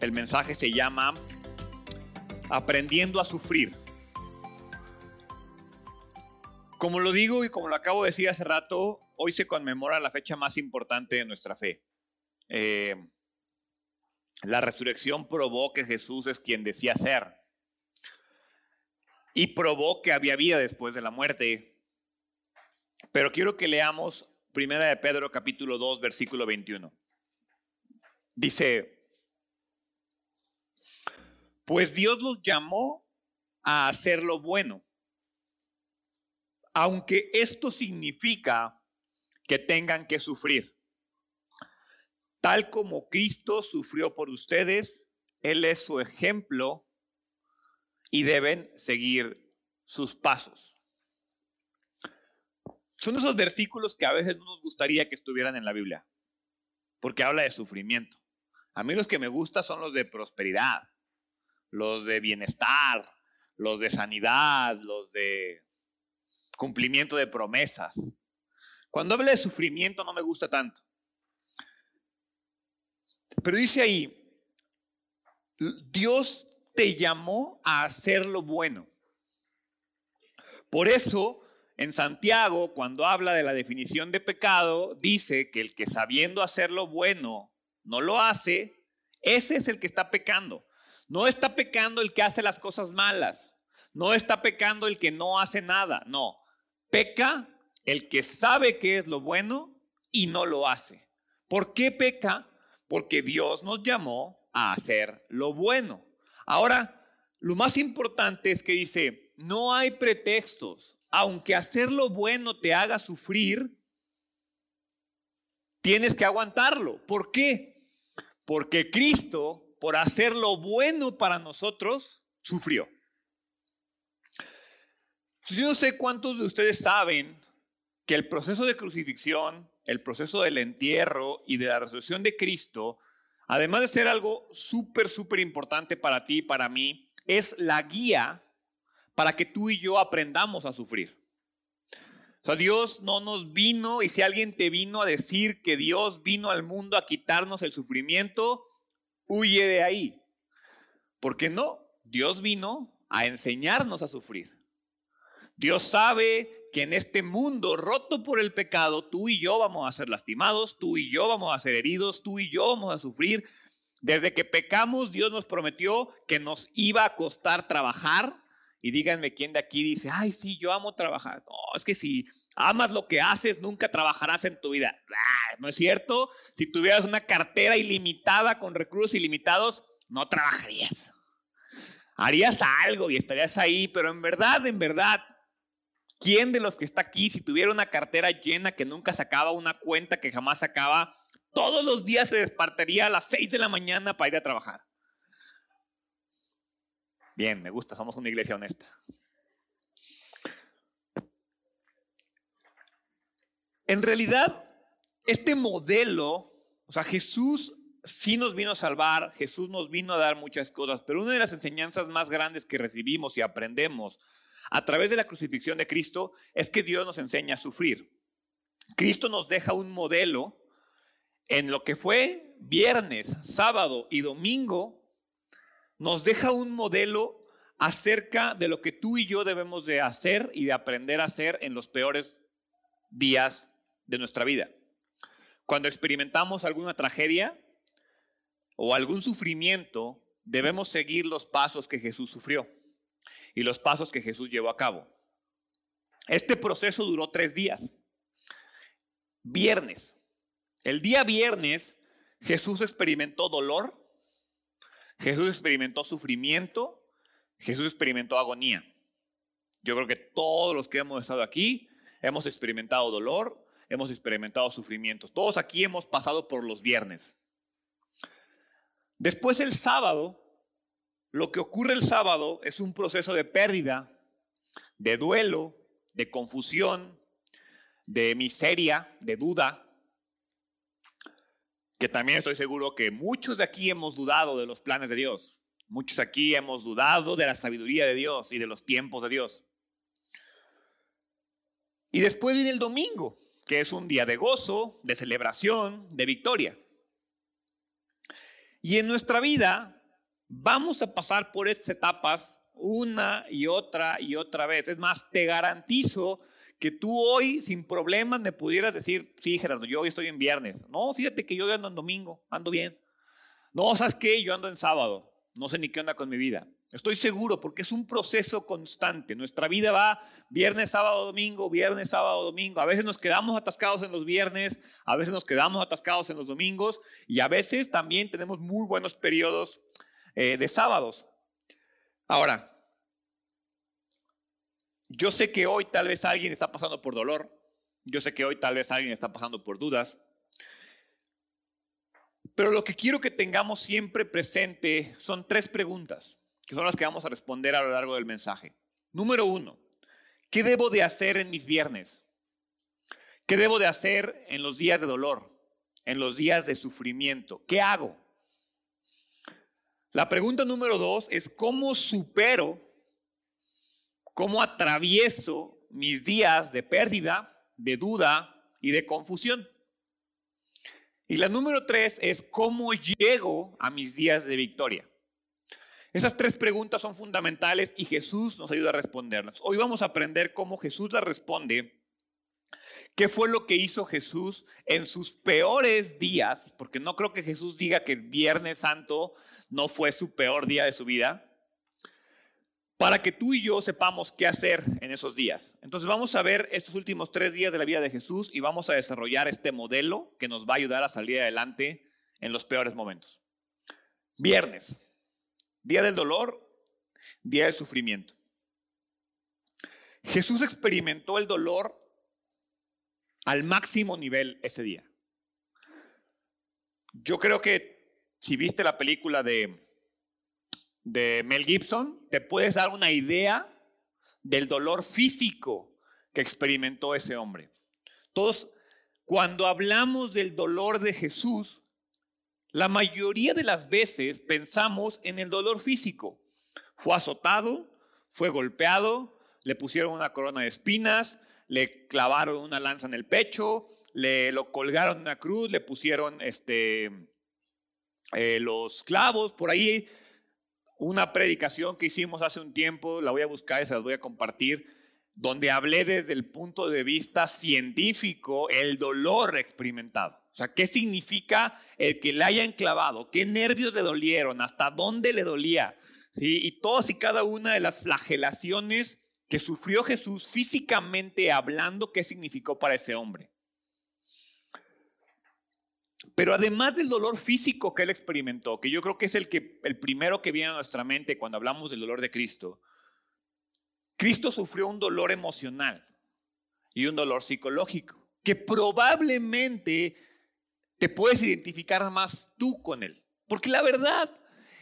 El mensaje se llama Aprendiendo a sufrir. Como lo digo y como lo acabo de decir hace rato, hoy se conmemora la fecha más importante de nuestra fe. Eh, la resurrección probó que Jesús es quien decía ser y probó que había vida después de la muerte. Pero quiero que leamos Primera de Pedro capítulo 2 versículo 21. Dice, pues Dios los llamó a hacer lo bueno, aunque esto significa que tengan que sufrir. Tal como Cristo sufrió por ustedes, Él es su ejemplo y deben seguir sus pasos. Son esos versículos que a veces no nos gustaría que estuvieran en la Biblia, porque habla de sufrimiento. A mí los que me gustan son los de prosperidad, los de bienestar, los de sanidad, los de cumplimiento de promesas. Cuando habla de sufrimiento no me gusta tanto. Pero dice ahí, Dios te llamó a hacer lo bueno. Por eso, en Santiago, cuando habla de la definición de pecado, dice que el que sabiendo hacer lo bueno no lo hace, ese es el que está pecando. No está pecando el que hace las cosas malas. No está pecando el que no hace nada. No. Peca el que sabe que es lo bueno y no lo hace. ¿Por qué peca? Porque Dios nos llamó a hacer lo bueno. Ahora, lo más importante es que dice, no hay pretextos. Aunque hacer lo bueno te haga sufrir, tienes que aguantarlo. ¿Por qué? Porque Cristo, por hacer lo bueno para nosotros, sufrió. Yo no sé cuántos de ustedes saben que el proceso de crucifixión, el proceso del entierro y de la resurrección de Cristo además de ser algo súper, súper importante para ti y para mí, es la guía para que tú y yo aprendamos a sufrir. O sea, Dios no nos vino y si alguien te vino a decir que Dios vino al mundo a quitarnos el sufrimiento, huye de ahí. Porque no, Dios vino a enseñarnos a sufrir. Dios sabe que en este mundo roto por el pecado, tú y yo vamos a ser lastimados, tú y yo vamos a ser heridos, tú y yo vamos a sufrir. Desde que pecamos, Dios nos prometió que nos iba a costar trabajar. Y díganme quién de aquí dice, ay, sí, yo amo trabajar. No, es que si amas lo que haces, nunca trabajarás en tu vida. Ah, no es cierto. Si tuvieras una cartera ilimitada con recursos ilimitados, no trabajarías. Harías algo y estarías ahí, pero en verdad, en verdad, ¿Quién de los que está aquí, si tuviera una cartera llena que nunca sacaba, una cuenta que jamás sacaba, todos los días se despertaría a las 6 de la mañana para ir a trabajar? Bien, me gusta, somos una iglesia honesta. En realidad, este modelo, o sea, Jesús sí nos vino a salvar, Jesús nos vino a dar muchas cosas, pero una de las enseñanzas más grandes que recibimos y aprendemos a través de la crucifixión de Cristo es que Dios nos enseña a sufrir. Cristo nos deja un modelo en lo que fue viernes, sábado y domingo, nos deja un modelo acerca de lo que tú y yo debemos de hacer y de aprender a hacer en los peores días de nuestra vida. Cuando experimentamos alguna tragedia o algún sufrimiento, debemos seguir los pasos que Jesús sufrió y los pasos que Jesús llevó a cabo. Este proceso duró tres días. Viernes. El día viernes Jesús experimentó dolor, Jesús experimentó sufrimiento, Jesús experimentó agonía. Yo creo que todos los que hemos estado aquí hemos experimentado dolor, hemos experimentado sufrimiento. Todos aquí hemos pasado por los viernes. Después el sábado lo que ocurre el sábado es un proceso de pérdida, de duelo, de confusión, de miseria, de duda, que también estoy seguro que muchos de aquí hemos dudado de los planes de Dios. Muchos aquí hemos dudado de la sabiduría de Dios y de los tiempos de Dios. Y después viene el domingo, que es un día de gozo, de celebración, de victoria. Y en nuestra vida vamos a pasar por estas etapas una y otra y otra vez. Es más, te garantizo que tú hoy sin problemas me pudieras decir, sí, Gerardo, yo hoy estoy en viernes. No, fíjate que yo ando en domingo, ando bien. No, ¿sabes qué? Yo ando en sábado. No sé ni qué onda con mi vida. Estoy seguro porque es un proceso constante. Nuestra vida va viernes, sábado, domingo, viernes, sábado, domingo. A veces nos quedamos atascados en los viernes, a veces nos quedamos atascados en los domingos y a veces también tenemos muy buenos periodos eh, de sábados. Ahora, yo sé que hoy tal vez alguien está pasando por dolor. Yo sé que hoy tal vez alguien está pasando por dudas. Pero lo que quiero que tengamos siempre presente son tres preguntas, que son las que vamos a responder a lo largo del mensaje. Número uno, ¿qué debo de hacer en mis viernes? ¿Qué debo de hacer en los días de dolor? En los días de sufrimiento. ¿Qué hago? La pregunta número dos es ¿cómo supero, cómo atravieso mis días de pérdida, de duda y de confusión? Y la número tres es cómo llego a mis días de victoria. Esas tres preguntas son fundamentales y Jesús nos ayuda a responderlas. Hoy vamos a aprender cómo Jesús las responde, qué fue lo que hizo Jesús en sus peores días, porque no creo que Jesús diga que Viernes Santo no fue su peor día de su vida para que tú y yo sepamos qué hacer en esos días. Entonces vamos a ver estos últimos tres días de la vida de Jesús y vamos a desarrollar este modelo que nos va a ayudar a salir adelante en los peores momentos. Viernes, día del dolor, día del sufrimiento. Jesús experimentó el dolor al máximo nivel ese día. Yo creo que si viste la película de de Mel Gibson, te puedes dar una idea del dolor físico que experimentó ese hombre. Todos, cuando hablamos del dolor de Jesús, la mayoría de las veces pensamos en el dolor físico. Fue azotado, fue golpeado, le pusieron una corona de espinas, le clavaron una lanza en el pecho, le lo colgaron en una cruz, le pusieron este, eh, los clavos, por ahí una predicación que hicimos hace un tiempo, la voy a buscar y se las voy a compartir, donde hablé desde el punto de vista científico el dolor experimentado. O sea, ¿qué significa el que le hayan clavado? ¿Qué nervios le dolieron? ¿Hasta dónde le dolía? ¿Sí? Y todas y cada una de las flagelaciones que sufrió Jesús físicamente hablando, ¿qué significó para ese hombre? Pero además del dolor físico que él experimentó, que yo creo que es el, que, el primero que viene a nuestra mente cuando hablamos del dolor de Cristo, Cristo sufrió un dolor emocional y un dolor psicológico, que probablemente te puedes identificar más tú con él. Porque la verdad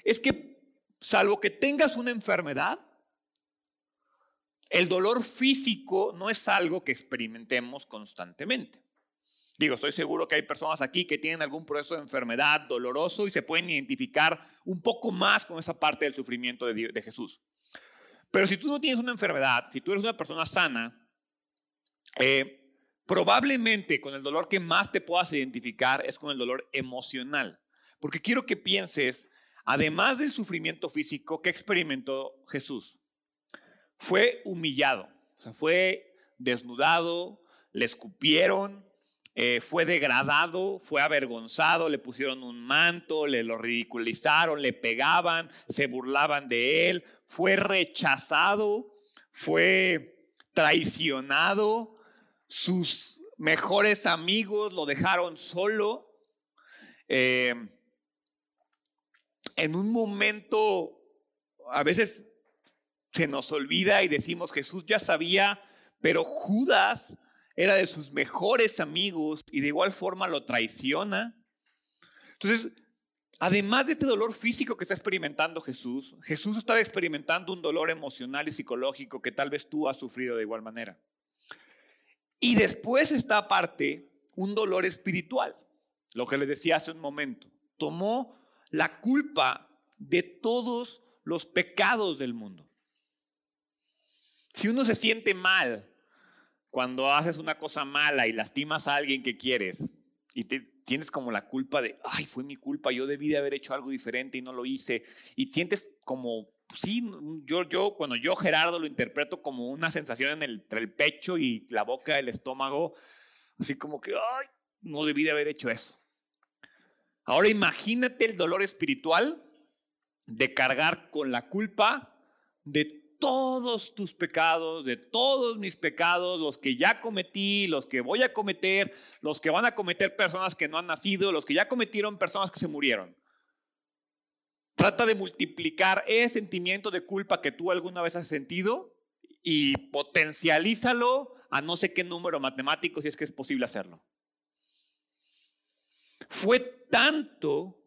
es que, salvo que tengas una enfermedad, el dolor físico no es algo que experimentemos constantemente. Digo, estoy seguro que hay personas aquí que tienen algún proceso de enfermedad doloroso y se pueden identificar un poco más con esa parte del sufrimiento de, Jesús. Pero si tú no tienes una enfermedad, si tú eres una persona sana, eh, probablemente con el dolor que más te puedas identificar es con el dolor emocional. Porque quiero que pienses, además del sufrimiento físico que experimentó Jesús, fue humillado, o sea, fue desnudado, le escupieron, eh, fue degradado, fue avergonzado, le pusieron un manto, le lo ridiculizaron, le pegaban, se burlaban de él, fue rechazado, fue traicionado, sus mejores amigos lo dejaron solo. Eh, en un momento, a veces se nos olvida y decimos, Jesús ya sabía, pero Judas era de sus mejores amigos y de igual forma lo traiciona. Entonces, además de este dolor físico que está experimentando Jesús, Jesús estaba experimentando un dolor emocional y psicológico que tal vez tú has sufrido de igual manera. Y después está aparte un dolor espiritual, lo que les decía hace un momento. Tomó la culpa de todos los pecados del mundo. Si uno se siente mal cuando haces una cosa mala y lastimas a alguien que quieres y te tienes como la culpa de, ay, fue mi culpa, yo debí de haber hecho algo diferente y no lo hice. Y sientes como, sí, yo, yo, cuando yo Gerardo lo interpreto como una sensación en el, entre el pecho y la boca, el estómago, así como que, ay, no debí de haber hecho eso. Ahora imagínate el dolor espiritual de cargar con la culpa de todos tus pecados, de todos mis pecados, los que ya cometí, los que voy a cometer, los que van a cometer personas que no han nacido, los que ya cometieron personas que se murieron. Trata de multiplicar ese sentimiento de culpa que tú alguna vez has sentido y potencialízalo a no sé qué número matemático si es que es posible hacerlo. Fue tanto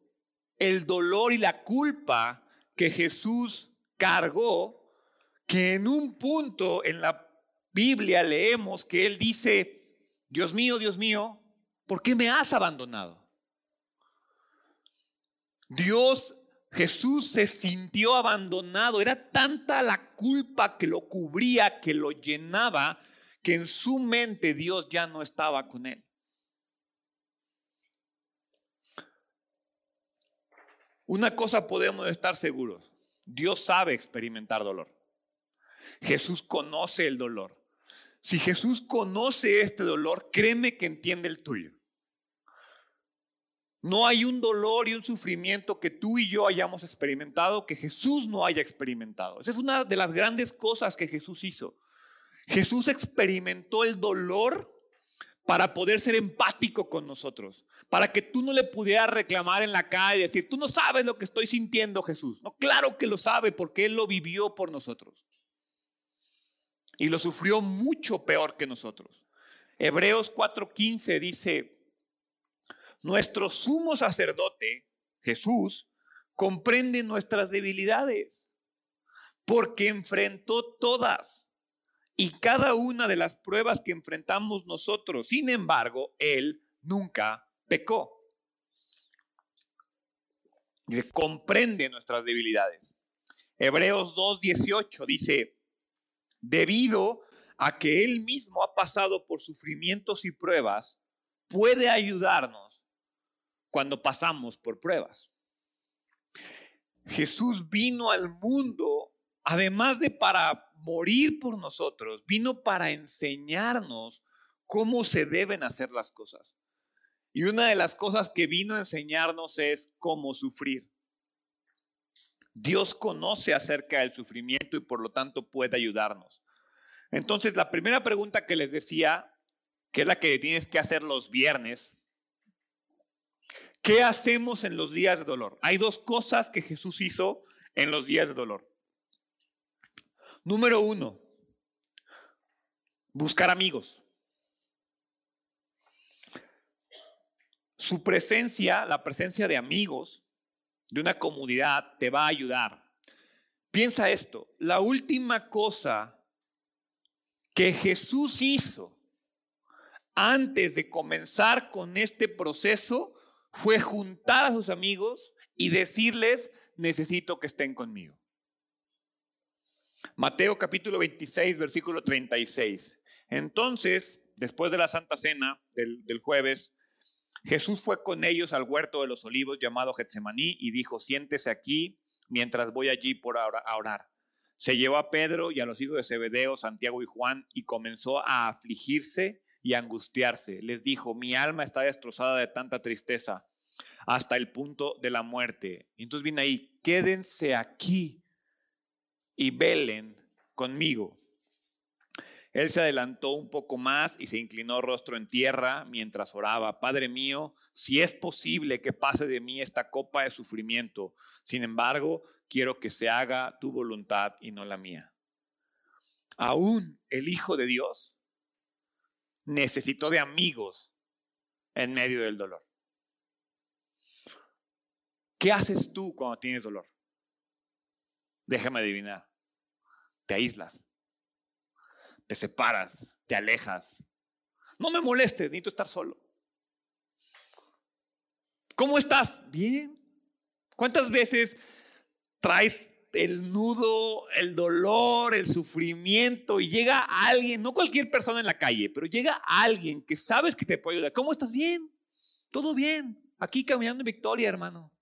el dolor y la culpa que Jesús cargó que en un punto en la Biblia leemos que Él dice, Dios mío, Dios mío, ¿por qué me has abandonado? Dios, Jesús se sintió abandonado. Era tanta la culpa que lo cubría, que lo llenaba, que en su mente Dios ya no estaba con él. Una cosa podemos estar seguros, Dios sabe experimentar dolor. Jesús conoce el dolor. Si Jesús conoce este dolor, créeme que entiende el tuyo. No hay un dolor y un sufrimiento que tú y yo hayamos experimentado que Jesús no haya experimentado. Esa es una de las grandes cosas que Jesús hizo. Jesús experimentó el dolor para poder ser empático con nosotros, para que tú no le pudieras reclamar en la calle y decir, tú no sabes lo que estoy sintiendo, Jesús. No, claro que lo sabe porque Él lo vivió por nosotros. Y lo sufrió mucho peor que nosotros. Hebreos 4:15 dice, nuestro sumo sacerdote, Jesús, comprende nuestras debilidades, porque enfrentó todas y cada una de las pruebas que enfrentamos nosotros. Sin embargo, Él nunca pecó. Comprende nuestras debilidades. Hebreos 2.18 dice, debido a que Él mismo ha pasado por sufrimientos y pruebas, puede ayudarnos cuando pasamos por pruebas. Jesús vino al mundo, además de para morir por nosotros, vino para enseñarnos cómo se deben hacer las cosas. Y una de las cosas que vino a enseñarnos es cómo sufrir. Dios conoce acerca del sufrimiento y por lo tanto puede ayudarnos. Entonces, la primera pregunta que les decía, que es la que tienes que hacer los viernes, ¿qué hacemos en los días de dolor? Hay dos cosas que Jesús hizo en los días de dolor. Número uno, buscar amigos. Su presencia, la presencia de amigos, de una comunidad, te va a ayudar. Piensa esto, la última cosa que Jesús hizo antes de comenzar con este proceso fue juntar a sus amigos y decirles, necesito que estén conmigo. Mateo capítulo 26, versículo 36. Entonces, después de la Santa Cena del, jueves, Jesús fue con ellos al huerto de los olivos llamado Getsemaní y dijo, siéntese aquí mientras voy allí por a orar. Se llevó a Pedro y a los hijos de Zebedeo, Santiago y Juan y comenzó a afligirse y angustiarse. Les dijo, mi alma está destrozada de tanta tristeza hasta el punto de la muerte. Entonces viene ahí, quédense aquí y velen conmigo. Él se adelantó un poco más y se inclinó rostro en tierra mientras oraba, Padre mío, si es posible que pase de mí esta copa de sufrimiento, sin embargo, quiero que se haga tu voluntad y no la mía. Aún el Hijo de Dios necesitó de amigos en medio del dolor. ¿Qué haces tú cuando tienes dolor? Déjame adivinar te aíslas, te separas, te alejas. No me molestes, necesito estar solo. ¿Cómo estás? Bien. ¿Cuántas veces traes el nudo, el dolor, el sufrimiento y llega alguien, no cualquier persona en la calle, pero llega alguien que sabes que te puede ayudar? ¿Cómo estás? Bien. Todo bien. Aquí caminando en victoria, hermano.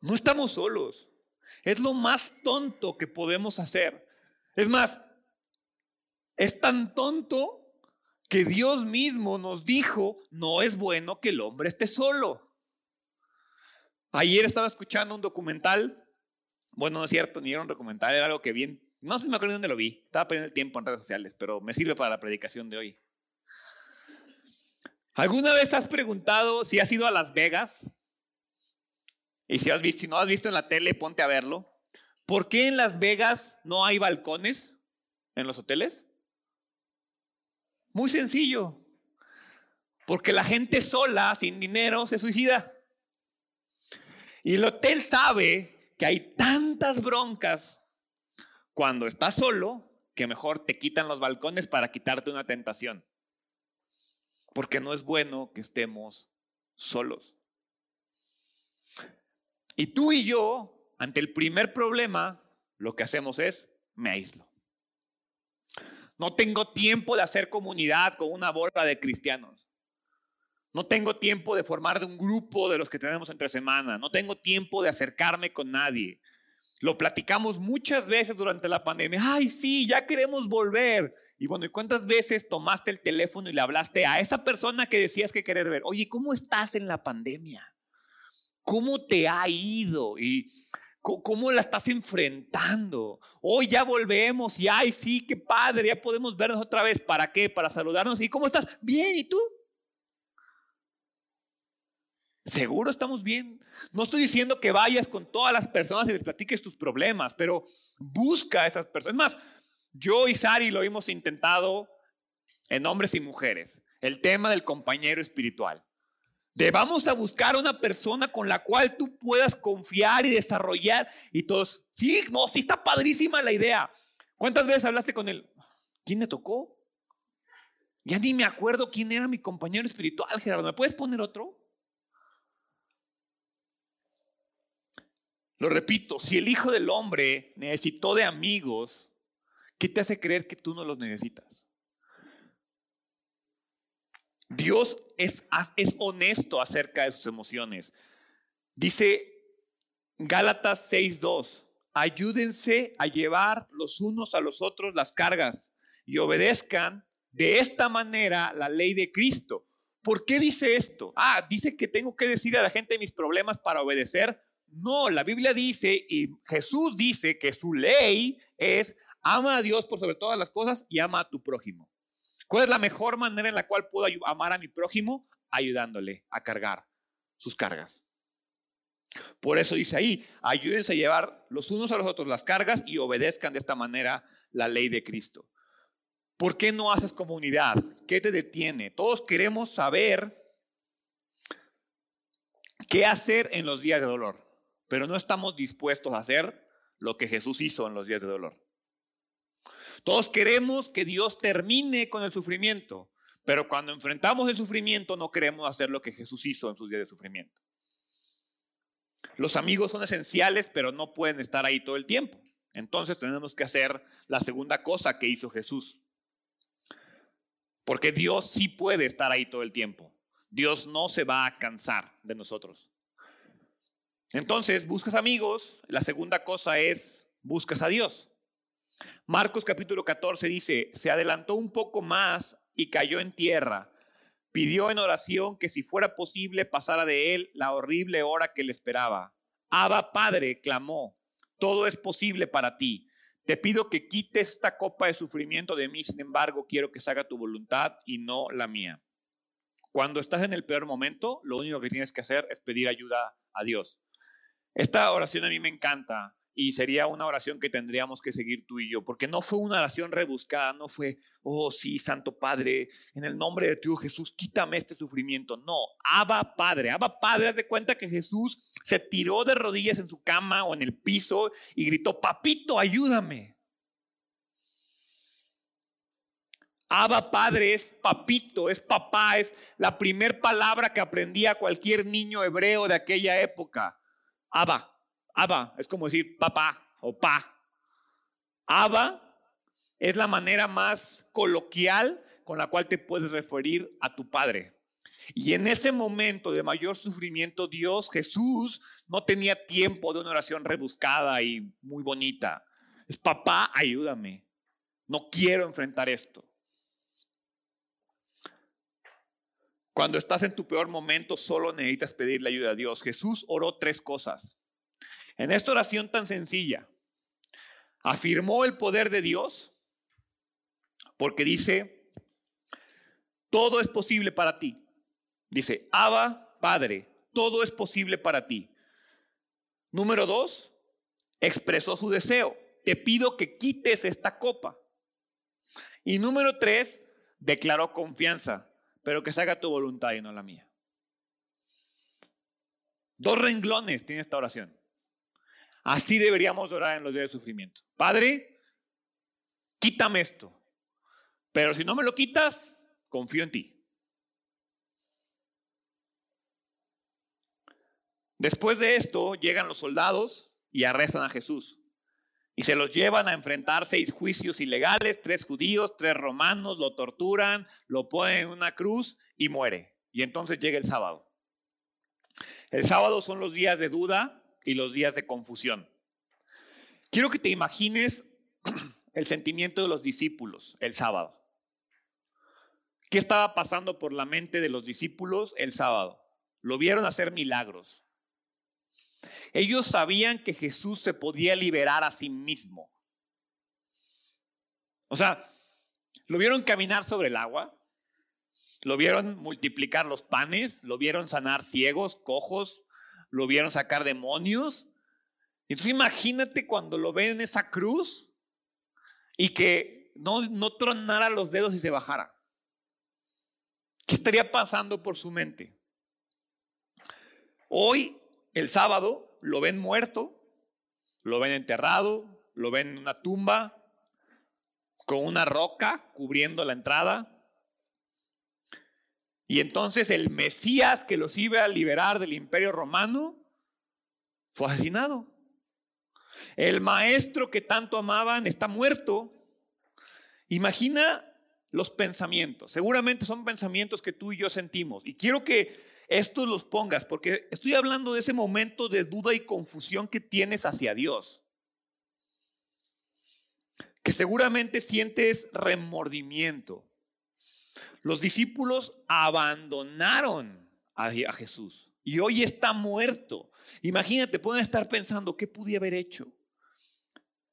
No estamos solos. Es lo más tonto que podemos hacer. Es más, es tan tonto que Dios mismo nos dijo, no es bueno que el hombre esté solo. Ayer estaba escuchando un documental, bueno, no es cierto, ni era un documental, era algo que bien, no sé me acuerdo dónde lo vi, estaba perdiendo el tiempo en redes sociales, pero me sirve para la predicación de hoy. ¿Alguna vez has preguntado si has ido a Las Vegas? Y si, has visto, no has visto en la tele, ponte a verlo. ¿Por qué en Las Vegas no hay balcones en los hoteles? Muy sencillo. Porque la gente sola, sin dinero, se suicida. Y el hotel sabe que hay tantas broncas cuando estás solo que mejor te quitan los balcones para quitarte una tentación. Porque no es bueno que estemos solos. Y tú y yo, ante el primer problema, lo que hacemos es, me aíslo. No tengo tiempo de hacer comunidad con una bola de cristianos. No tengo tiempo de formar de un grupo de los que tenemos entre semana. No tengo tiempo de acercarme con nadie. Lo platicamos muchas veces durante la pandemia. Ay, sí, ya queremos volver. Y bueno, ¿y cuántas veces tomaste el teléfono y le hablaste a esa persona que decías que querer ver? Oye, ¿cómo estás en la pandemia? ¿Cómo te ha ido? Y ¿Cómo la estás enfrentando? Hoy ya volvemos y ay, sí, qué padre, ya podemos vernos otra vez. ¿Para qué? Para saludarnos. ¿Y cómo estás? Bien, ¿y tú? Seguro estamos bien. No estoy diciendo que vayas con todas las personas y les platiques tus problemas, pero busca a esas personas. Es más, yo y Sari lo hemos intentado en hombres y mujeres. El tema del compañero espiritual. De vamos a buscar una persona con la cual tú puedas confiar y desarrollar. Y todos, sí, no, sí está padrísima la idea. ¿Cuántas veces hablaste con él? ¿Quién me tocó? Ya ni me acuerdo quién era mi compañero espiritual, Gerardo. ¿Me puedes poner otro? Lo repito, si el Hijo del Hombre necesitó de amigos, ¿qué te hace creer que tú no los necesitas? Dios es, es honesto acerca de sus emociones. Dice Gálatas 6.2, ayúdense a llevar los unos a los otros las cargas y obedezcan de esta manera la ley de Cristo. ¿Por qué dice esto? Ah, dice que tengo que decir a la gente mis problemas para obedecer. No, la Biblia dice y Jesús dice que su ley es ama a Dios por sobre todas las cosas y ama a tu prójimo. ¿Cuál es la mejor manera en la cual puedo amar a mi prójimo? Ayudándole a cargar sus cargas. Por eso dice ahí, ayúdense a llevar los unos a los otros las cargas y obedezcan de esta manera la ley de Cristo. ¿Por qué no haces comunidad? ¿Qué te detiene? Todos queremos saber qué hacer en los días de dolor, pero no estamos dispuestos a hacer lo que Jesús hizo en los días de dolor. Todos queremos que Dios termine con el sufrimiento, pero cuando enfrentamos el sufrimiento no queremos hacer lo que Jesús hizo en sus días de sufrimiento. Los amigos son esenciales, pero no pueden estar ahí todo el tiempo. Entonces tenemos que hacer la segunda cosa que hizo Jesús. Porque Dios sí puede estar ahí todo el tiempo. Dios no se va a cansar de nosotros. Entonces, buscas amigos. La segunda cosa es, buscas a Dios. Marcos capítulo 14 dice, se adelantó un poco más y cayó en tierra. Pidió en oración que si fuera posible pasara de él la horrible hora que le esperaba. Abba Padre, clamó, todo es posible para ti. Te pido que quites esta copa de sufrimiento de mí, sin embargo, quiero que se haga tu voluntad y no la mía. Cuando estás en el peor momento, lo único que tienes que hacer es pedir ayuda a Dios. Esta oración a mí me encanta y sería una oración que tendríamos que seguir tú y yo, porque no fue una oración rebuscada, no fue, oh sí, Santo Padre, en el nombre de tu Jesús, quítame este sufrimiento. No, Abba Padre, Abba Padre, haz de cuenta que Jesús se tiró de rodillas en su cama o en el piso y gritó, papito, ayúdame. Abba Padre es papito, es papá, es la primer palabra que aprendía cualquier niño hebreo de aquella época. Abba. Abba es como decir papá o pa. Abba es la manera más coloquial con la cual te puedes referir a tu Padre. Y en ese momento de mayor sufrimiento, Dios, Jesús, no tenía tiempo de una oración rebuscada y muy bonita. Es papá, ayúdame. No quiero enfrentar esto. Cuando estás en tu peor momento, solo necesitas pedirle ayuda a Dios. Jesús oró tres cosas. En esta oración tan sencilla, afirmó el poder de Dios porque dice, todo es posible para ti. Dice, Abba, Padre, todo es posible para ti. Número dos, expresó su deseo. Te pido que quites esta copa. Y número tres, declaró confianza, pero que se haga tu voluntad y no la mía. Dos renglones tiene esta oración. Así deberíamos orar en los días de sufrimiento. Padre, quítame esto. Pero si no me lo quitas, confío en ti. Después de esto llegan los soldados y arrestan a Jesús. Y se los llevan a enfrentar seis juicios ilegales, tres judíos, tres romanos, lo torturan, lo ponen en una cruz y muere. Y entonces llega el sábado. El sábado son los días de duda y los días de confusión. Quiero que te imagines el sentimiento de los discípulos el sábado. ¿Qué estaba pasando por la mente de los discípulos el sábado? Lo vieron hacer milagros. Ellos sabían que Jesús se podía liberar a sí mismo. O sea, lo vieron caminar sobre el agua, lo vieron multiplicar los panes, lo vieron sanar ciegos, cojos, lo vieron sacar demonios. Entonces imagínate cuando lo ven en esa cruz y que no, no tronara los dedos y se bajara. ¿Qué estaría pasando por su mente? Hoy, el sábado, lo ven muerto, lo ven enterrado, lo ven en una tumba, con una roca cubriendo la entrada. Y entonces el Mesías que los iba a liberar del imperio romano fue asesinado. El maestro que tanto amaban está muerto. Imagina los pensamientos. Seguramente son pensamientos que tú y yo sentimos. Y quiero que estos los pongas, porque estoy hablando de ese momento de duda y confusión que tienes hacia Dios. Que seguramente sientes remordimiento. Los discípulos abandonaron a Jesús y hoy está muerto. Imagínate, pueden estar pensando, ¿qué pude haber hecho?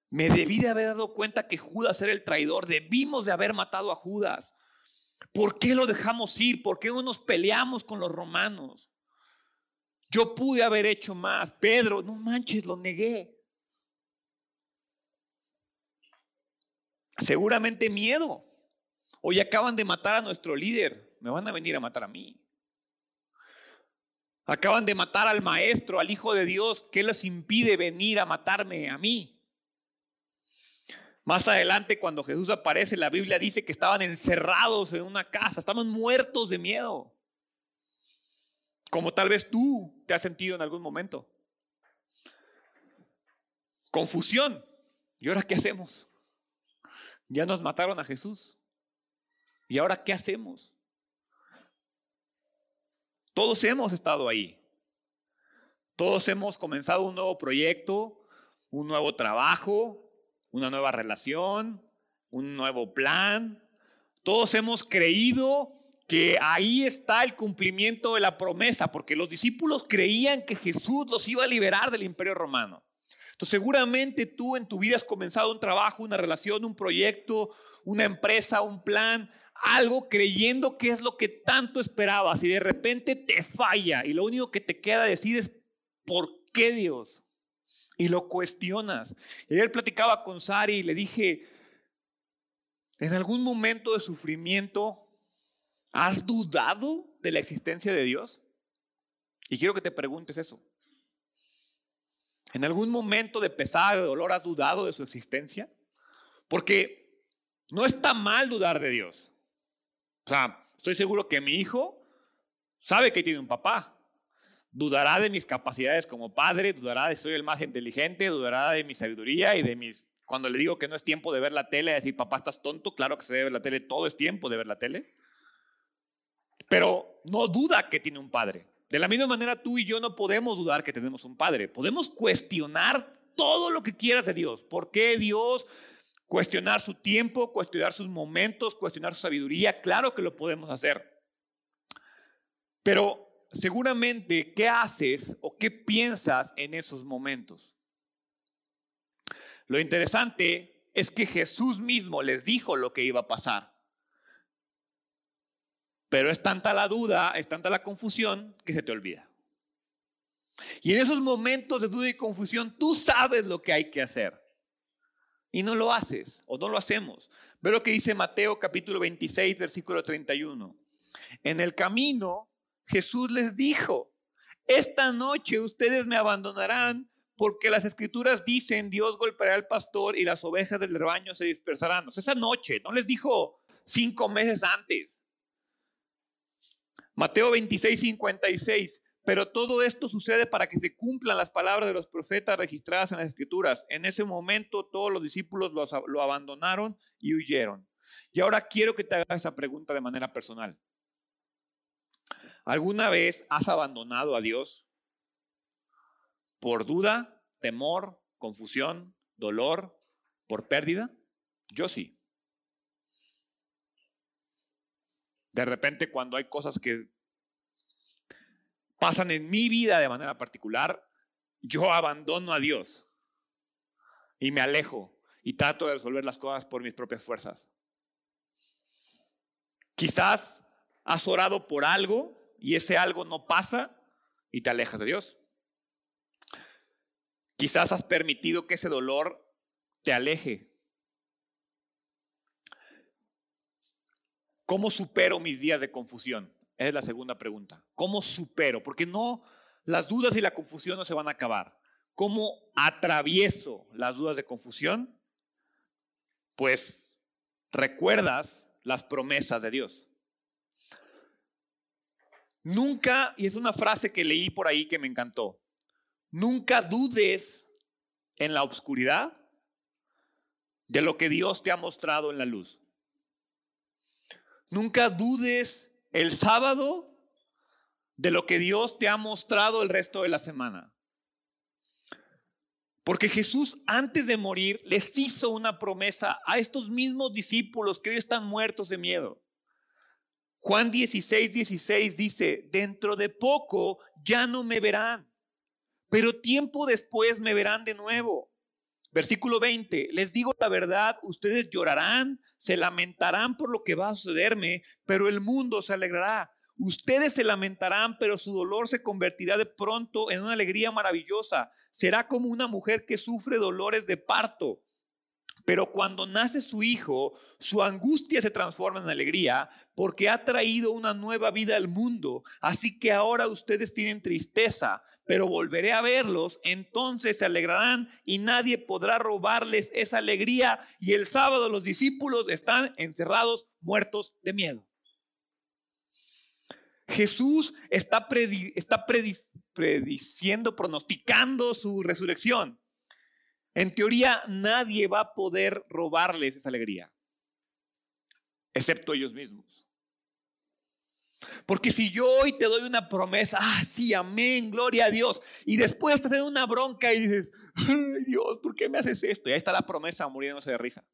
Me debí de haber dado cuenta que Judas era el traidor, debimos de haber matado a Judas. ¿Por qué lo dejamos ir? ¿Por qué no nos peleamos con los romanos? Yo pude haber hecho más. Pedro, no manches, lo negué. Seguramente miedo. Hoy acaban de matar a nuestro líder. Me van a venir a matar a mí. Acaban de matar al maestro, al Hijo de Dios. ¿Qué les impide venir a matarme a mí? Más adelante, cuando Jesús aparece, la Biblia dice que estaban encerrados en una casa, estaban muertos de miedo. Como tal vez tú te has sentido en algún momento. Confusión. ¿Y ahora qué hacemos? Ya nos mataron a Jesús. ¿Y ahora qué hacemos? Todos hemos estado ahí. Todos hemos comenzado un nuevo proyecto, un nuevo trabajo, una nueva relación, un nuevo plan. Todos hemos creído que ahí está el cumplimiento de la promesa, porque los discípulos creían que Jesús los iba a liberar del imperio romano. Entonces seguramente tú en tu vida has comenzado un trabajo, una relación, un proyecto, una empresa, un plan, algo creyendo que es lo que tanto esperabas y de repente te falla y lo único que te queda decir es, ¿por qué Dios? y lo cuestionas. Y ayer platicaba con Sari y le dije, ¿en algún momento de sufrimiento has dudado de la existencia de Dios? Y quiero que te preguntes eso. ¿En algún momento de pesar, de dolor, has dudado de su existencia? Porque no está mal dudar de Dios. O sea, estoy seguro que mi hijo sabe que tiene un papá dudará de mis capacidades como padre, dudará de soy el más inteligente, dudará de mi sabiduría y de mis Cuando le digo que no es tiempo de ver la tele, decir, papá, estás tonto, claro que se debe ver la tele, todo es tiempo de ver la tele. Pero no duda que tiene un padre. De la misma manera, tú y yo no podemos dudar que tenemos un padre. Podemos cuestionar todo lo que quieras de Dios. ¿Por qué Dios? Cuestionar su tiempo, cuestionar sus momentos, cuestionar su sabiduría. Claro que lo podemos hacer. Pero seguramente, ¿qué haces o qué piensas en esos momentos? Lo interesante es que Jesús mismo les dijo lo que iba a pasar. Pero es tanta la duda, es tanta la confusión que se te olvida. Y en esos momentos de duda y confusión, tú sabes lo que hay que hacer. Y no lo haces o no lo hacemos. Ve lo que dice Mateo capítulo 26, versículo 31. En el camino, Jesús les dijo, esta noche ustedes me abandonarán porque las escrituras dicen, Dios golpeará al pastor y las ovejas del rebaño se dispersarán. O sea, esa noche, no les dijo cinco meses antes. Mateo 26, 56. Pero todo esto sucede para que se cumplan las palabras de los profetas registradas en las escrituras. En ese momento todos los discípulos lo, abandonaron y huyeron. Y ahora quiero que te hagas esa pregunta de manera personal. ¿Alguna vez has abandonado a Dios por duda, temor, confusión, dolor, por pérdida? Yo sí. De repente cuando hay cosas que pasan en mi vida de manera particular, yo abandono a Dios y me alejo y trato de resolver las cosas por mis propias fuerzas. Quizás has orado por algo y ese algo no pasa y te alejas de Dios. Quizás has permitido que ese dolor te aleje. ¿Cómo supero mis días de confusión? Es la segunda pregunta. ¿Cómo supero? Porque no, las dudas y la confusión no se van a acabar. ¿Cómo atravieso las dudas de confusión? Pues recuerdas las promesas de Dios. Nunca, y es una frase que leí por ahí que me encantó, nunca dudes en la oscuridad de lo que Dios te ha mostrado en la luz. Nunca dudes el sábado de lo que Dios te ha mostrado el resto de la semana. Porque Jesús antes de morir les hizo una promesa a estos mismos discípulos que hoy están muertos de miedo. Juan 16, 16 dice, dentro de poco ya no me verán, pero tiempo después me verán de nuevo. Versículo 20, les digo la verdad, ustedes llorarán, se lamentarán por lo que va a sucederme, pero el mundo se alegrará. Ustedes se lamentarán, pero su dolor se convertirá de pronto en una alegría maravillosa. Será como una mujer que sufre dolores de parto. Pero cuando nace su hijo, su angustia se transforma en alegría porque ha traído una nueva vida al mundo. Así que ahora ustedes tienen tristeza, pero volveré a verlos, entonces se alegrarán y nadie podrá robarles esa alegría. Y el sábado los discípulos están encerrados, muertos de miedo. Jesús está, está prediciendo, pronosticando su resurrección. En teoría, nadie va a poder robarles esa alegría, excepto ellos mismos. Porque si yo hoy te doy una promesa, ah, sí, amén, gloria a Dios, y después te da una bronca y dices, ay Dios, ¿por qué me haces esto? Y ahí está la promesa muriéndose de risa.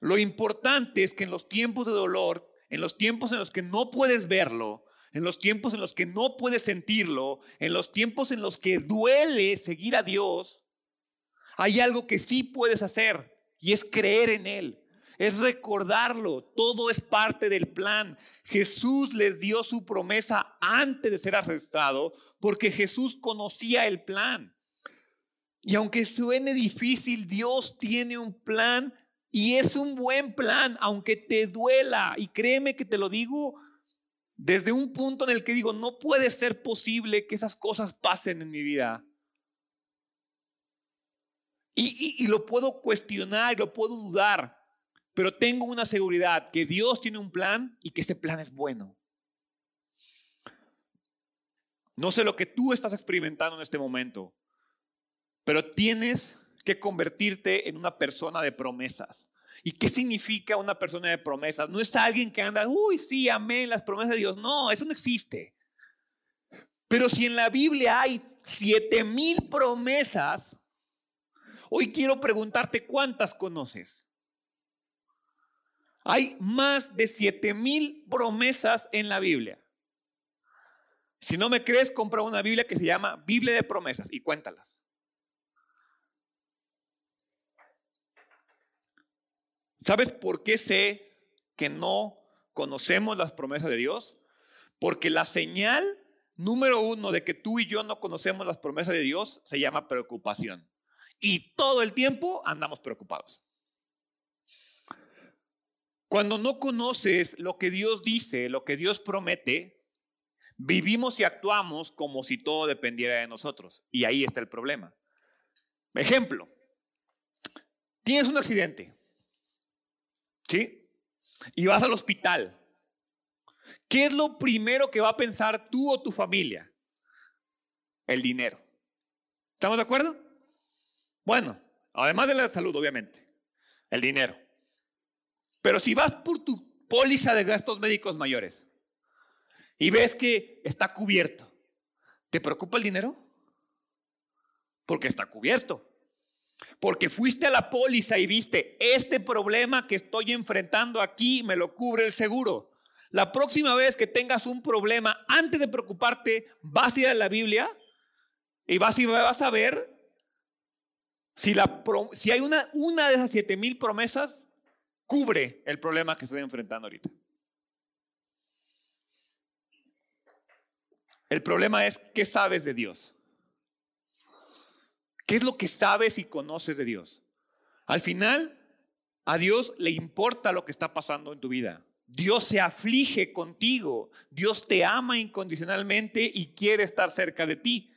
Lo importante es que en los tiempos de dolor, en los tiempos en los que no puedes verlo, en los tiempos en los que no puedes sentirlo, en los tiempos en los que duele seguir a Dios, hay algo que sí puedes hacer y es creer en Él es recordarlo. Todo es parte del plan. Jesús les dio su promesa antes de ser arrestado porque Jesús conocía el plan. Y aunque suene difícil, Dios tiene un plan y es un buen plan, aunque te duela. Y créeme que te lo digo desde un punto en el que digo, no puede ser posible que esas cosas pasen en mi vida. Y, y lo puedo cuestionar lo puedo dudar. Pero tengo una seguridad que Dios tiene un plan y que ese plan es bueno. No sé lo que tú estás experimentando en este momento, pero tienes que convertirte en una persona de promesas. ¿Y qué significa una persona de promesas? No es alguien que anda, uy, sí, amén, las promesas de Dios. No, eso no existe. Pero si en la Biblia hay siete mil promesas, hoy quiero preguntarte cuántas conoces. Hay más de siete mil promesas en la Biblia. Si no me crees, compra una Biblia que se llama Biblia de promesas y cuéntalas. ¿Sabes por qué sé que no conocemos las promesas de Dios? Porque la señal número uno de que tú y yo no conocemos las promesas de Dios se llama preocupación. Y todo el tiempo andamos preocupados. Cuando no conoces lo que Dios dice, lo que Dios promete, vivimos y actuamos como si todo dependiera de nosotros. Y ahí está el problema. Ejemplo, tienes un accidente, ¿sí? Y vas al hospital. ¿Qué es lo primero que va a pensar tú o tu familia? El dinero. ¿Estamos de acuerdo? Bueno, además de la salud, obviamente, el dinero. Pero si vas por tu póliza de gastos médicos mayores y ves que está cubierto, ¿te preocupa el dinero? Porque está cubierto. Porque fuiste a la póliza y viste, este problema que estoy enfrentando aquí me lo cubre el seguro. La próxima vez que tengas un problema, antes de preocuparte, vas a ir a la Biblia y vas, a ver si hay una, una de esas siete mil promesas cubre el problema que estoy enfrentando ahorita. El problema es, ¿qué sabes de Dios? ¿Qué es lo que sabes y conoces de Dios? Al final, a Dios le importa lo que está pasando en tu vida. Dios se aflige contigo. Dios te ama incondicionalmente y quiere estar cerca de ti.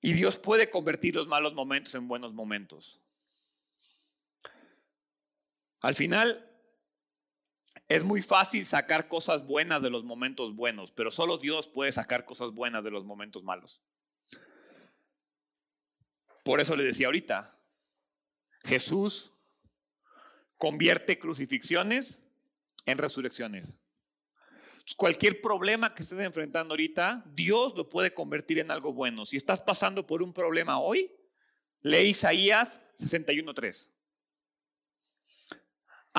Y Dios puede convertir los malos momentos en buenos momentos. Al final, es muy fácil sacar cosas buenas de los momentos buenos, pero solo Dios puede sacar cosas buenas de los momentos malos. Por eso le decía ahorita, Jesús convierte crucifixiones en resurrecciones. Cualquier problema que estés enfrentando ahorita, Dios lo puede convertir en algo bueno. Si estás pasando por un problema hoy, lee Isaías 61.3.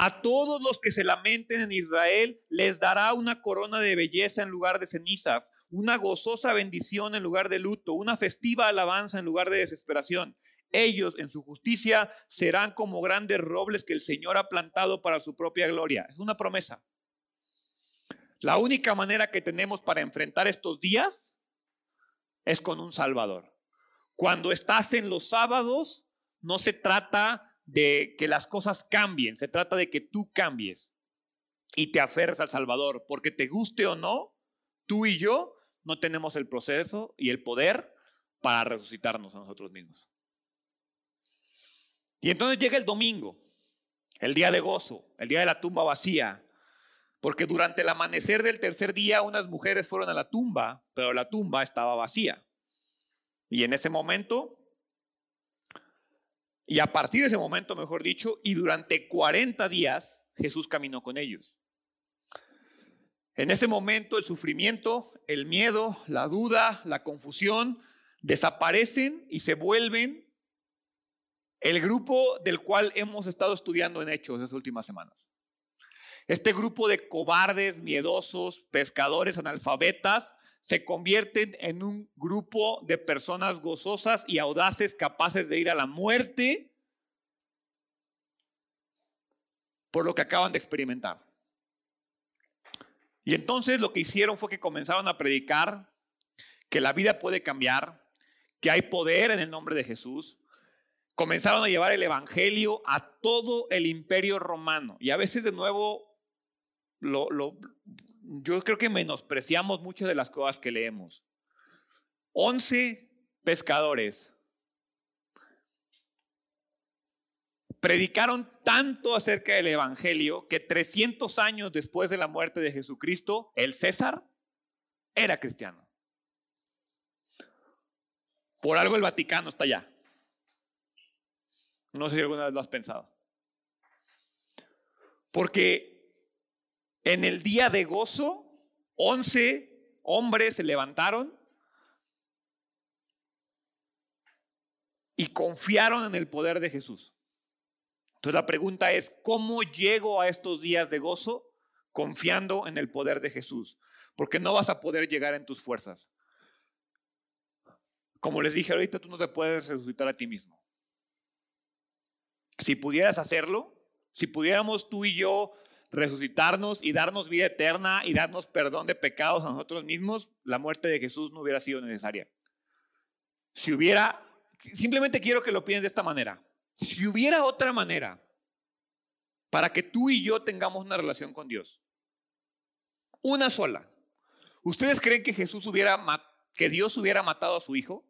A todos los que se lamenten en Israel les dará una corona de belleza en lugar de cenizas, una gozosa bendición en lugar de luto, una festiva alabanza en lugar de desesperación. Ellos en su justicia serán como grandes robles que el Señor ha plantado para su propia gloria. Es una promesa. La única manera que tenemos para enfrentar estos días es con un Salvador. Cuando estás en los sábados, no se trata de que las cosas cambien, se trata de que tú cambies y te aferres al Salvador, porque te guste o no, tú y yo no tenemos el proceso y el poder para resucitarnos a nosotros mismos. Y entonces llega el domingo, el día de gozo, el día de la tumba vacía, porque durante el amanecer del tercer día unas mujeres fueron a la tumba, pero la tumba estaba vacía. Y en ese momento, y a partir de ese momento, mejor dicho, y durante 40 días, Jesús caminó con ellos. En ese momento el sufrimiento, el miedo, la duda, la confusión desaparecen y se vuelven el grupo del cual hemos estado estudiando en Hechos las últimas semanas. Este grupo de cobardes, miedosos, pescadores, analfabetas, se convierten en un grupo de personas gozosas y audaces capaces de ir a la muerte por lo que acaban de experimentar. Y entonces lo que hicieron fue que comenzaron a predicar que la vida puede cambiar, que hay poder en el nombre de Jesús, comenzaron a llevar el Evangelio a todo el imperio romano. Y a veces de nuevo, lo, yo creo que menospreciamos muchas de las cosas que leemos. Once pescadores predicaron tanto acerca del Evangelio que 300 años después de la muerte de Jesucristo, el César era cristiano. Por algo el Vaticano está allá. No sé si alguna vez lo has pensado. Porque en el día de gozo, once hombres se levantaron y confiaron en el poder de Jesús. Entonces la pregunta es, ¿cómo llego a estos días de gozo? Confiando en el poder de Jesús. Porque no vas a poder llegar en tus fuerzas. Como les dije ahorita, tú no te puedes resucitar a ti mismo. Si pudieras hacerlo, si pudiéramos tú y yo resucitarnos y darnos vida eterna y darnos perdón de pecados a nosotros mismos, la muerte de Jesús no hubiera sido necesaria. Si hubiera, simplemente quiero que lo piensen de esta manera. Si hubiera otra manera para que tú y yo tengamos una relación con Dios, una sola, ¿ustedes creen que Jesús hubiera, que Dios hubiera matado a su hijo?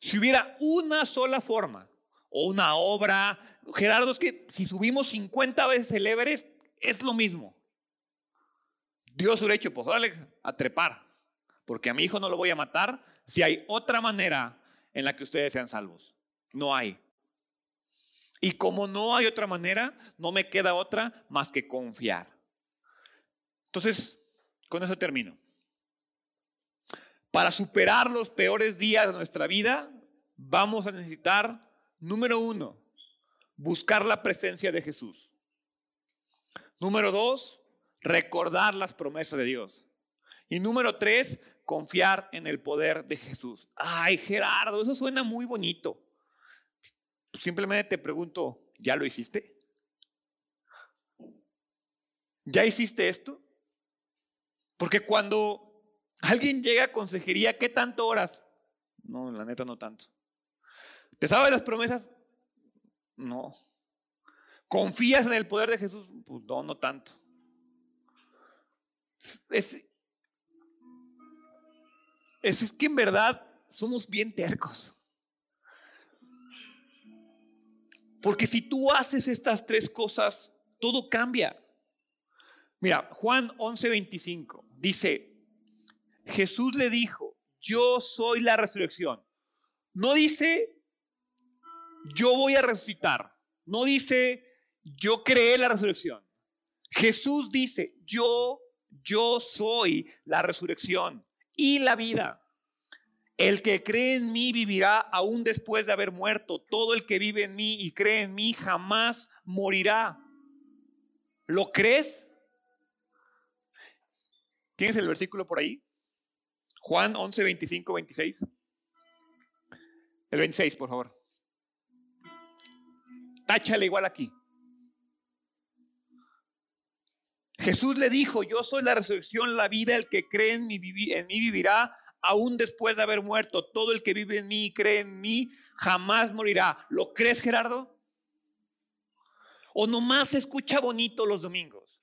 Si hubiera una sola forma o una obra, Gerardo, es que si subimos 50 veces el Everest, es lo mismo. Dios hubiera hecho, pues dale a trepar, porque a mi hijo no lo voy a matar si hay otra manera en la que ustedes sean salvos. No hay. Y como no hay otra manera, no me queda otra más que confiar. Entonces, con eso termino. Para superar los peores días de nuestra vida, vamos a necesitar, número uno, buscar la presencia de Jesús. Número dos, recordar las promesas de Dios. Y número tres, confiar en el poder de Jesús. Ay, Gerardo, eso suena muy bonito. Simplemente te pregunto, ¿ya lo hiciste? ¿Ya hiciste esto? Porque cuando alguien llega a consejería, ¿qué tanto horas? No, la neta no tanto. ¿Te sabes las promesas? No. ¿Confías en el poder de Jesús? Pues no, no tanto. Es, es, que en verdad somos bien tercos. Porque si tú haces estas tres cosas, todo cambia. Mira, Juan 11:25 dice, Jesús le dijo, yo soy la resurrección. No dice, yo voy a resucitar. No dice, yo creé la resurrección. Jesús dice, yo, yo soy la resurrección y la vida. El que cree en mí vivirá aún después de haber muerto. Todo el que vive en mí y cree en mí jamás morirá. ¿Lo crees? ¿Tienes el versículo por ahí? Juan 11, 25, 26. El 26, por favor. Táchale igual aquí. Jesús le dijo, yo soy la resurrección, la vida, el que cree en mí, vivirá aún después de haber muerto. Todo el que vive en mí y cree en mí jamás morirá. ¿Lo crees, Gerardo? ¿O nomás se escucha bonito los domingos?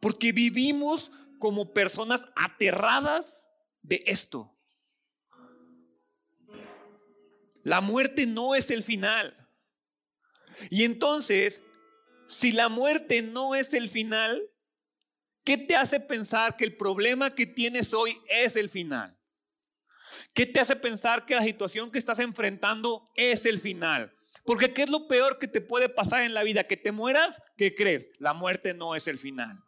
Porque vivimos como personas aterradas de esto. La muerte no es el final. Y entonces, si la muerte no es el final, ¿qué te hace pensar que el problema que tienes hoy es el final? ¿Qué te hace pensar que la situación que estás enfrentando es el final? Porque ¿qué es lo peor que te puede pasar en la vida? ¿Que te mueras? ¿Qué crees? La muerte no es el final.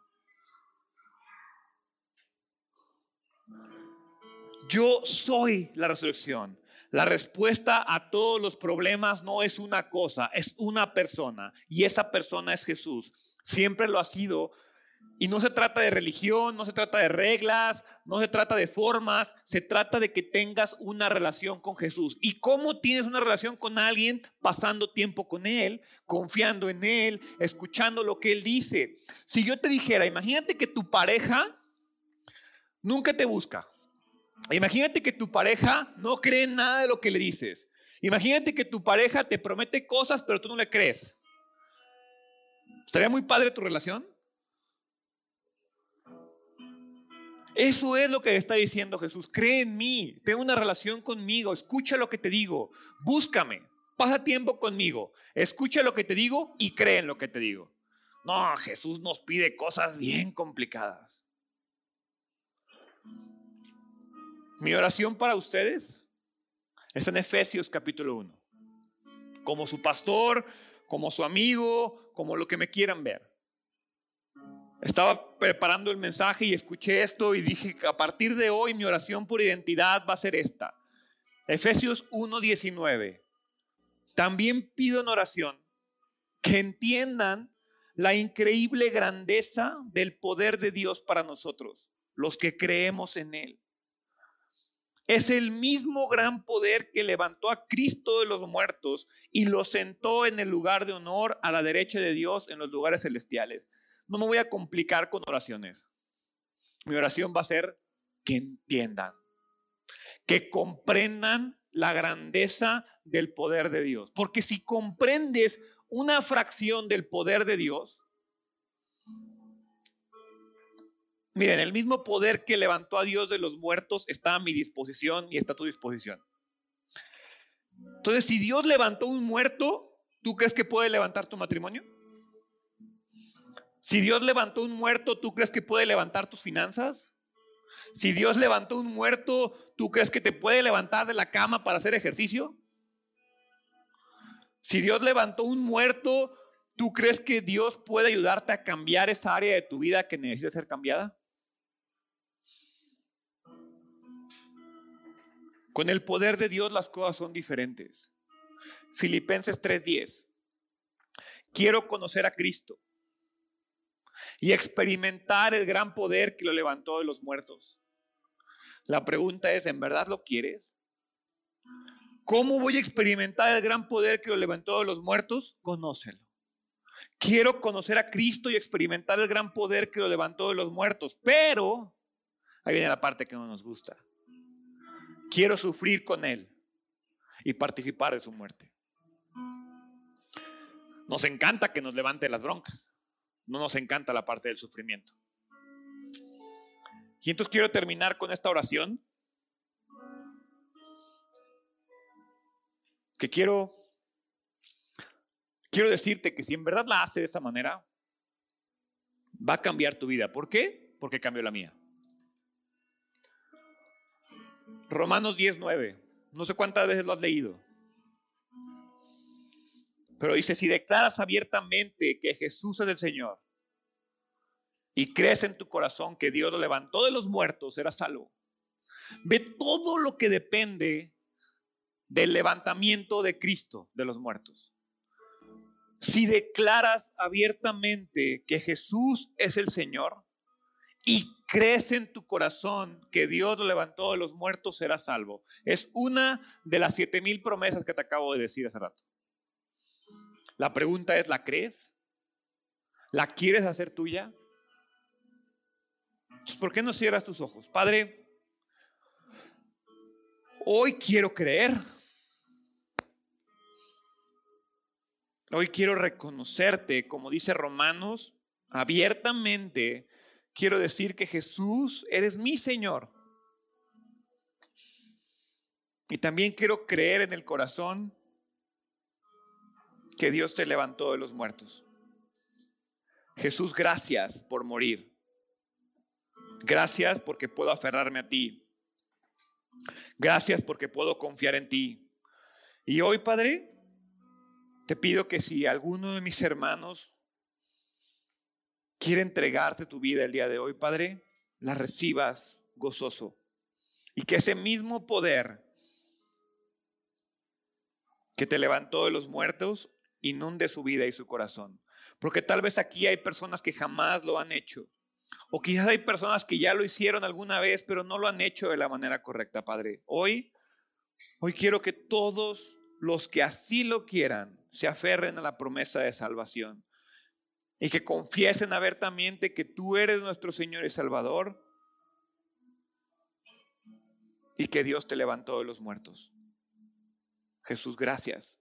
Yo soy la resurrección. La respuesta a todos los problemas no es una cosa, es una persona. Y esa persona es Jesús. Siempre lo ha sido. Y no se trata de religión, no se trata de reglas, no se trata de formas, se trata de que tengas una relación con Jesús. ¿Y cómo tienes una relación con alguien? Pasando tiempo con Él, confiando en Él, escuchando lo que Él dice. Si yo te dijera, imagínate que tu pareja nunca te busca, Imagínate que tu pareja no cree en nada de lo que le dices. Imagínate que tu pareja te promete cosas, pero tú no le crees. ¿Estaría muy padre tu relación? Eso es lo que está diciendo Jesús. Cree en mí, ten una relación conmigo, escucha lo que te digo, búscame, pasa tiempo conmigo, escucha lo que te digo y cree en lo que te digo. No, Jesús nos pide cosas bien complicadas. Mi oración para ustedes Está en Efesios capítulo 1. Como su pastor, como su amigo, como lo que me quieran ver. Estaba preparando el mensaje y escuché esto y dije que a partir de hoy mi oración por identidad va a ser esta. Efesios 1:19. También pido en oración que entiendan la increíble grandeza del poder de Dios para nosotros, los que creemos en Él. Es el mismo gran poder que levantó a Cristo de los muertos y lo sentó en el lugar de honor a la derecha de Dios en los lugares celestiales. No me voy a complicar con oraciones. Mi oración va a ser que entiendan, que comprendan la grandeza del poder de Dios. Porque si comprendes una fracción del poder de Dios, Miren, el mismo poder que levantó a Dios de los muertos está a mi disposición y está a tu disposición. Entonces, si Dios levantó un muerto, ¿tú crees que puede levantar tu matrimonio? Si Dios levantó un muerto, ¿tú crees que puede levantar tus finanzas? Si Dios levantó un muerto, ¿tú crees que te puede levantar de la cama para hacer ejercicio? Si Dios levantó un muerto, ¿tú crees que Dios puede ayudarte a cambiar esa área de tu vida que necesita ser cambiada? Con el poder de Dios las cosas son diferentes. Filipenses 3:10. Quiero conocer a Cristo y experimentar el gran poder que lo levantó de los muertos. La pregunta es, ¿en verdad lo quieres? ¿Cómo voy a experimentar el gran poder que lo levantó de los muertos? Conócelo. Quiero conocer a Cristo y experimentar el gran poder que lo levantó de los muertos, pero ahí viene la parte que no nos gusta. Quiero sufrir con Él y participar de su muerte. Nos encanta que nos levante las broncas. No nos encanta la parte del sufrimiento. Y entonces quiero terminar con esta oración. Que quiero quiero decirte que si en verdad la hace de esta manera, va a cambiar tu vida. ¿Por qué? Porque cambió la mía. Romanos 19. No sé cuántas veces lo has leído. Pero dice, si declaras abiertamente que Jesús es el Señor y crees en tu corazón que Dios lo levantó de los muertos, serás salvo. Ve todo lo que depende del levantamiento de Cristo de los muertos. Si declaras abiertamente que Jesús es el Señor, y crees en tu corazón que Dios lo levantó de los muertos, serás salvo. Es una de las siete mil promesas que te acabo de decir hace rato. La pregunta es, ¿la crees? ¿La quieres hacer tuya? ¿Por qué no cierras tus ojos? Padre, hoy quiero creer. Hoy quiero reconocerte, como dice Romanos, abiertamente quiero decir que Jesús, eres mi Señor. Y también quiero creer en el corazón que Dios te levantó de los muertos. Jesús, gracias por morir. Gracias porque puedo aferrarme a ti. Gracias porque puedo confiar en ti. Y hoy, Padre, te pido que si alguno de mis hermanos quiere entregarte tu vida el día de hoy, Padre, la recibas gozoso. Y que ese mismo poder que te levantó de los muertos inunde su vida y su corazón. Porque tal vez aquí hay personas que jamás lo han hecho. O quizás hay personas que ya lo hicieron alguna vez, pero no lo han hecho de la manera correcta, Padre. Hoy, hoy quiero que todos los que así lo quieran se aferren a la promesa de salvación y que confiesen abiertamente que tú eres nuestro Señor y Salvador y que Dios te levantó de los muertos. Jesús, gracias.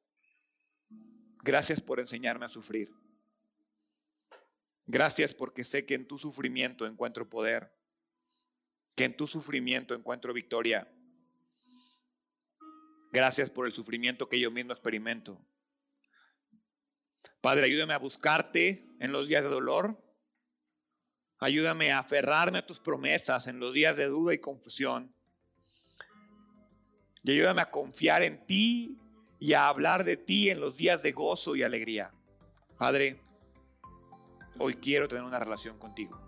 Gracias por enseñarme a sufrir. Gracias porque sé que en tu sufrimiento encuentro poder, que en tu sufrimiento encuentro victoria. Gracias por el sufrimiento que yo mismo experimento. Padre, ayúdame a buscarte en los días de dolor. Ayúdame a aferrarme a tus promesas en los días de duda y confusión. Y ayúdame a confiar en ti y a hablar de ti en los días de gozo y alegría. Padre, hoy quiero tener una relación contigo.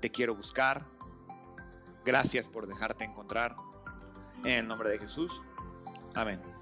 Te quiero buscar. Gracias por dejarte encontrar. En el nombre de Jesús. Amén.